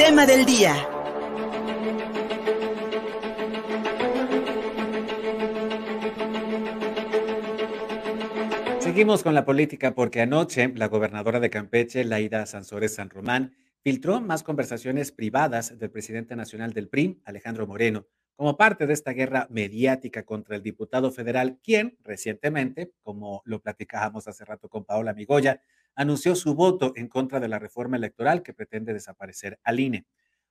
tema del día. Seguimos con la política porque anoche la gobernadora de Campeche, Laida Sansores San Román, filtró más conversaciones privadas del presidente nacional del PRI, Alejandro Moreno, como parte de esta guerra mediática contra el diputado federal, quien recientemente, como lo platicábamos hace rato con Paola Migoya, anunció su voto en contra de la reforma electoral que pretende desaparecer al INE.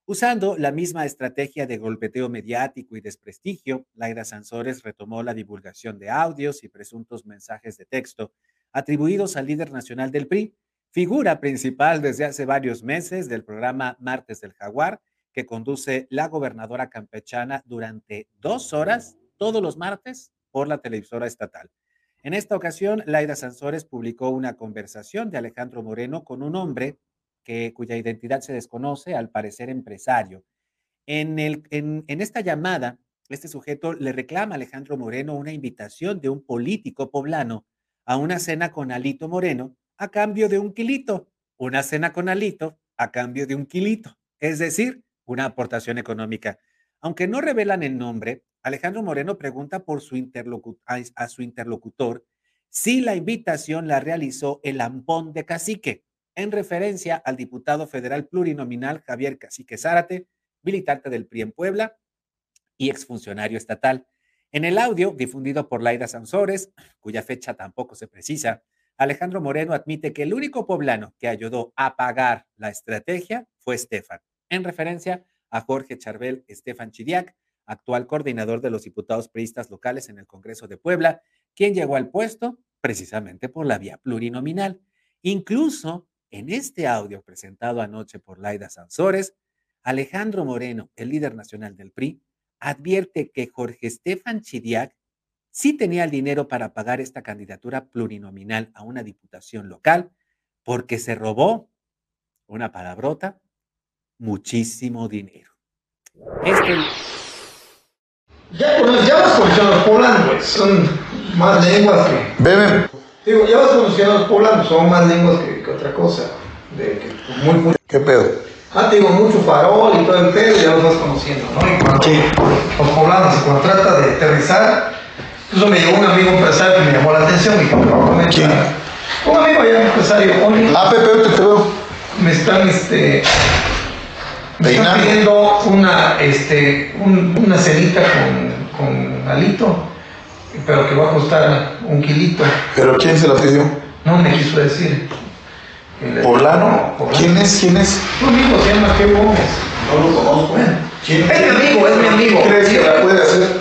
Usando la misma estrategia de golpeteo mediático y desprestigio, Laida Sansores retomó la divulgación de audios y presuntos mensajes de texto atribuidos al líder nacional del PRI, figura principal desde hace varios meses del programa Martes del Jaguar, que conduce la gobernadora campechana durante dos horas todos los martes por la televisora estatal. En esta ocasión, Laida Sansores publicó una conversación de Alejandro Moreno con un hombre cuya identidad se desconoce, al parecer empresario. En, en esta llamada, este sujeto le reclama a Alejandro Moreno una invitación de un político poblano a una cena con Alito Moreno a cambio de un kilito, una cena con Alito a cambio de un kilito, es decir, una aportación económica. Aunque no revelan el nombre, Alejandro Moreno pregunta por su a su interlocutor si la invitación la realizó el ampón de cacique, en referencia al diputado federal plurinominal Javier Cacique Zárate, militante del PRI en Puebla y exfuncionario estatal. En el audio difundido por Laida Sansores, cuya fecha tampoco se precisa, Alejandro Moreno admite que el único poblano que ayudó a pagar la estrategia fue Estefan, en referencia a Jorge Charbel Estefan Chidiac, actual coordinador de los diputados priistas locales en el Congreso de Puebla, quien llegó al puesto precisamente por la vía plurinominal. Incluso en este audio presentado anoche por Laida Sansores, Alejandro Moreno, el líder nacional del PRI, advierte que Jorge Estefan Chidiac sí tenía el dinero para pagar esta candidatura plurinominal a una diputación local porque se robó, una palabrota, muchísimo dinero. Este... Ya, ya los comisionados poblanos son más lenguas que... Beben. Digo, ya los comisionados poblanos son más lenguas que otra cosa. De, que, muy, muy... ¿Qué pedo? Ah, digo, mucho farol y todo el pedo, ya los vas conociendo, ¿no? Y cuando Sí. los poblanos, y cuando trata de aterrizar, incluso me llegó un amigo empresario que me llamó la atención y que probablemente ¿Quién? un amigo allá empresario, oye, Ah, Pepe, te veo. me están, este, Peinando. pidiendo una, este, un- una cenita con, con alito, pero que va a costar un kilito. ¿Pero quién se la pidió? No me quiso decir. ¿Poblano? Poblano. ¿Quién es? ¿Quién es? Un amigo se llama Gómez. No lo conozco. ¿Quién? Es mi amigo, es mi amigo. ¿Crees que la puede hacer?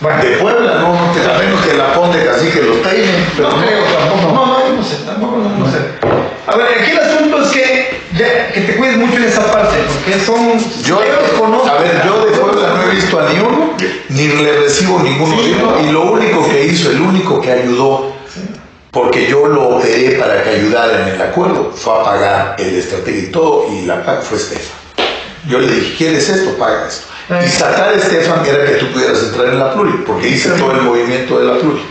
Bueno, De Puebla, no, no te, a menos que la ponte así que los peinen. Pero no creo tampoco. No, no, yo no sé, tampoco no, no sé. A ver, aquí el asunto es que, ya, que te cuides mucho en esa son. Yo, a ver, yo de Puebla no he visto a ni uno, ni le recibo ninguno Sí, y lo único que hizo, el único que ayudó, porque yo lo operé para que ayudaran en el acuerdo, fue a pagar el estrategia y todo, y la paga fue Estefan. Yo le dije, ¿quieres esto? Paga esto. Y sacar a Estefan era que tú pudieras entrar en la pluri, porque hice todo el movimiento de la pluri.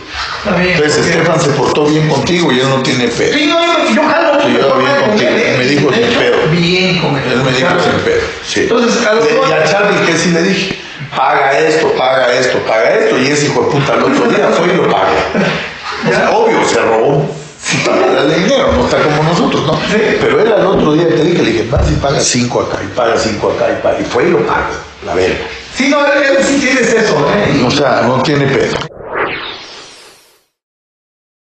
Bien. Entonces Estefan se portó bien contigo y él no tiene pedo. Sí, no, yo, yo jalo. Bien contigo, él, ¿eh? me dijo De sin hecho, pedo. Bien con él. Él me dijo sin pedo. Sí. Entonces, a Le- mejor- y a Charlie que sí le dije, paga esto, paga esto, paga esto, y ese hijo de puta el otro día fue y lo paga. O sea, obvio, se robó puta de dinero, no está como nosotros, ¿no? Sí. Pero él al otro día te dije, le dije, vas y paga cinco acá, y paga cinco acá, y paga, y fue y lo paga, la verga. Sí, no, él, él sí tienes eso, ¿eh? O sea, no tiene pedo.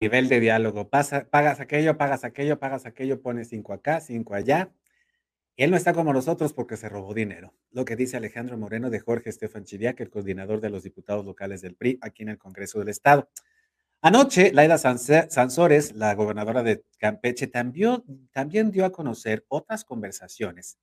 nivel de diálogo. Pasa, pagas aquello, pagas aquello, pagas aquello, pones cinco acá, cinco allá. Él no está como nosotros porque se robó dinero. Lo que dice Alejandro Moreno de Jorge Estefan Chidiac, el coordinador de los diputados locales del PRI aquí en el Congreso del Estado. Anoche, Laida Sansores, la gobernadora de Campeche, también, también dio a conocer otras conversaciones,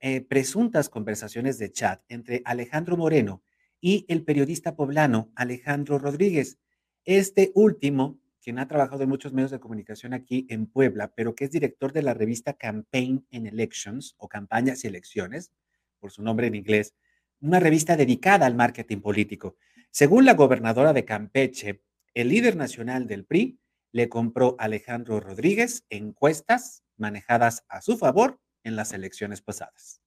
eh, presuntas conversaciones de chat entre Alejandro Moreno y el periodista poblano Alejandro Rodríguez. Este último, quien ha trabajado en muchos medios de comunicación aquí en Puebla, pero que es director de la revista Campaign and Elections o Campañas y Elecciones, por su nombre en inglés, una revista dedicada al marketing político. Según la gobernadora de Campeche, el líder nacional del PRI le compró a Alejandro Rodríguez encuestas manejadas a su favor en las elecciones pasadas.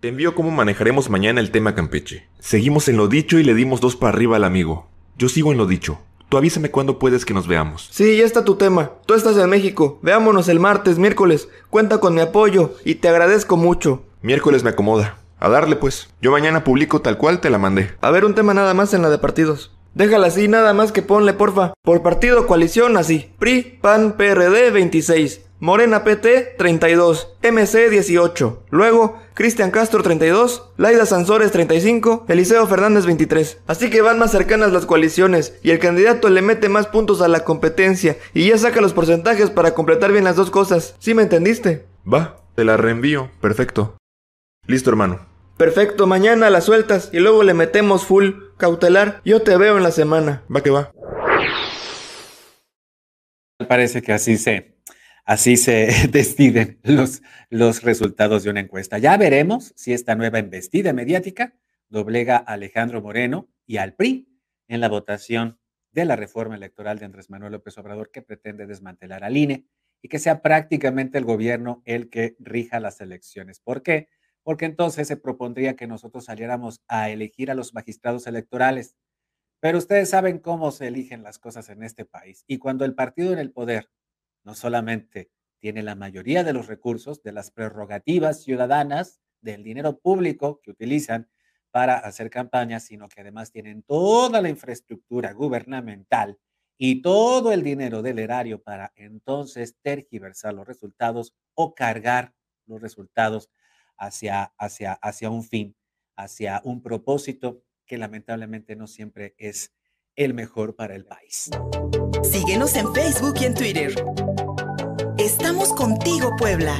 Te envío cómo manejaremos mañana el tema Campeche. Seguimos en lo dicho y le dimos dos para arriba al amigo. Yo sigo en lo dicho. Tú avísame cuándo puedes que nos veamos. Sí, ya está tu tema. Tú estás en México. Veámonos el martes, miércoles. Cuenta con mi apoyo y te agradezco mucho. Miércoles me acomoda. A darle pues. Yo mañana publico tal cual te la mandé. A ver un tema nada más en la de partidos. Déjala así, nada más que ponle porfa. Por partido coalición así. PRI, PAN, PRD 26. Morena PT 32, MC 18. Luego, Cristian Castro 32, Laida Sansores 35, Eliseo Fernández 23. Así que van más cercanas las coaliciones y el candidato le mete más puntos a la competencia y ya saca los porcentajes para completar bien las dos cosas. ¿Sí me entendiste? Va, te la reenvío. Perfecto. Listo, hermano. Perfecto, mañana las sueltas y luego le metemos full cautelar. Yo te veo en la semana. Va que va. Parece que así se Así se deciden los, los resultados de una encuesta. Ya veremos si esta nueva embestida mediática doblega a Alejandro Moreno y al PRI en la votación de la reforma electoral de Andrés Manuel López Obrador que pretende desmantelar al INE y que sea prácticamente el gobierno el que rija las elecciones. ¿Por qué? Porque entonces se propondría que nosotros saliéramos a elegir a los magistrados electorales. Pero ustedes saben cómo se eligen las cosas en este país. Y cuando el partido en el poder no solamente tiene la mayoría de los recursos, de las prerrogativas ciudadanas, del dinero público que utilizan para hacer campañas, sino que además tienen toda la infraestructura gubernamental y todo el dinero del erario para entonces tergiversar los resultados o cargar los resultados hacia, hacia, hacia un fin, hacia un propósito que lamentablemente no siempre es el mejor para el país. Síguenos en Facebook y en Twitter. Estamos contigo, Puebla.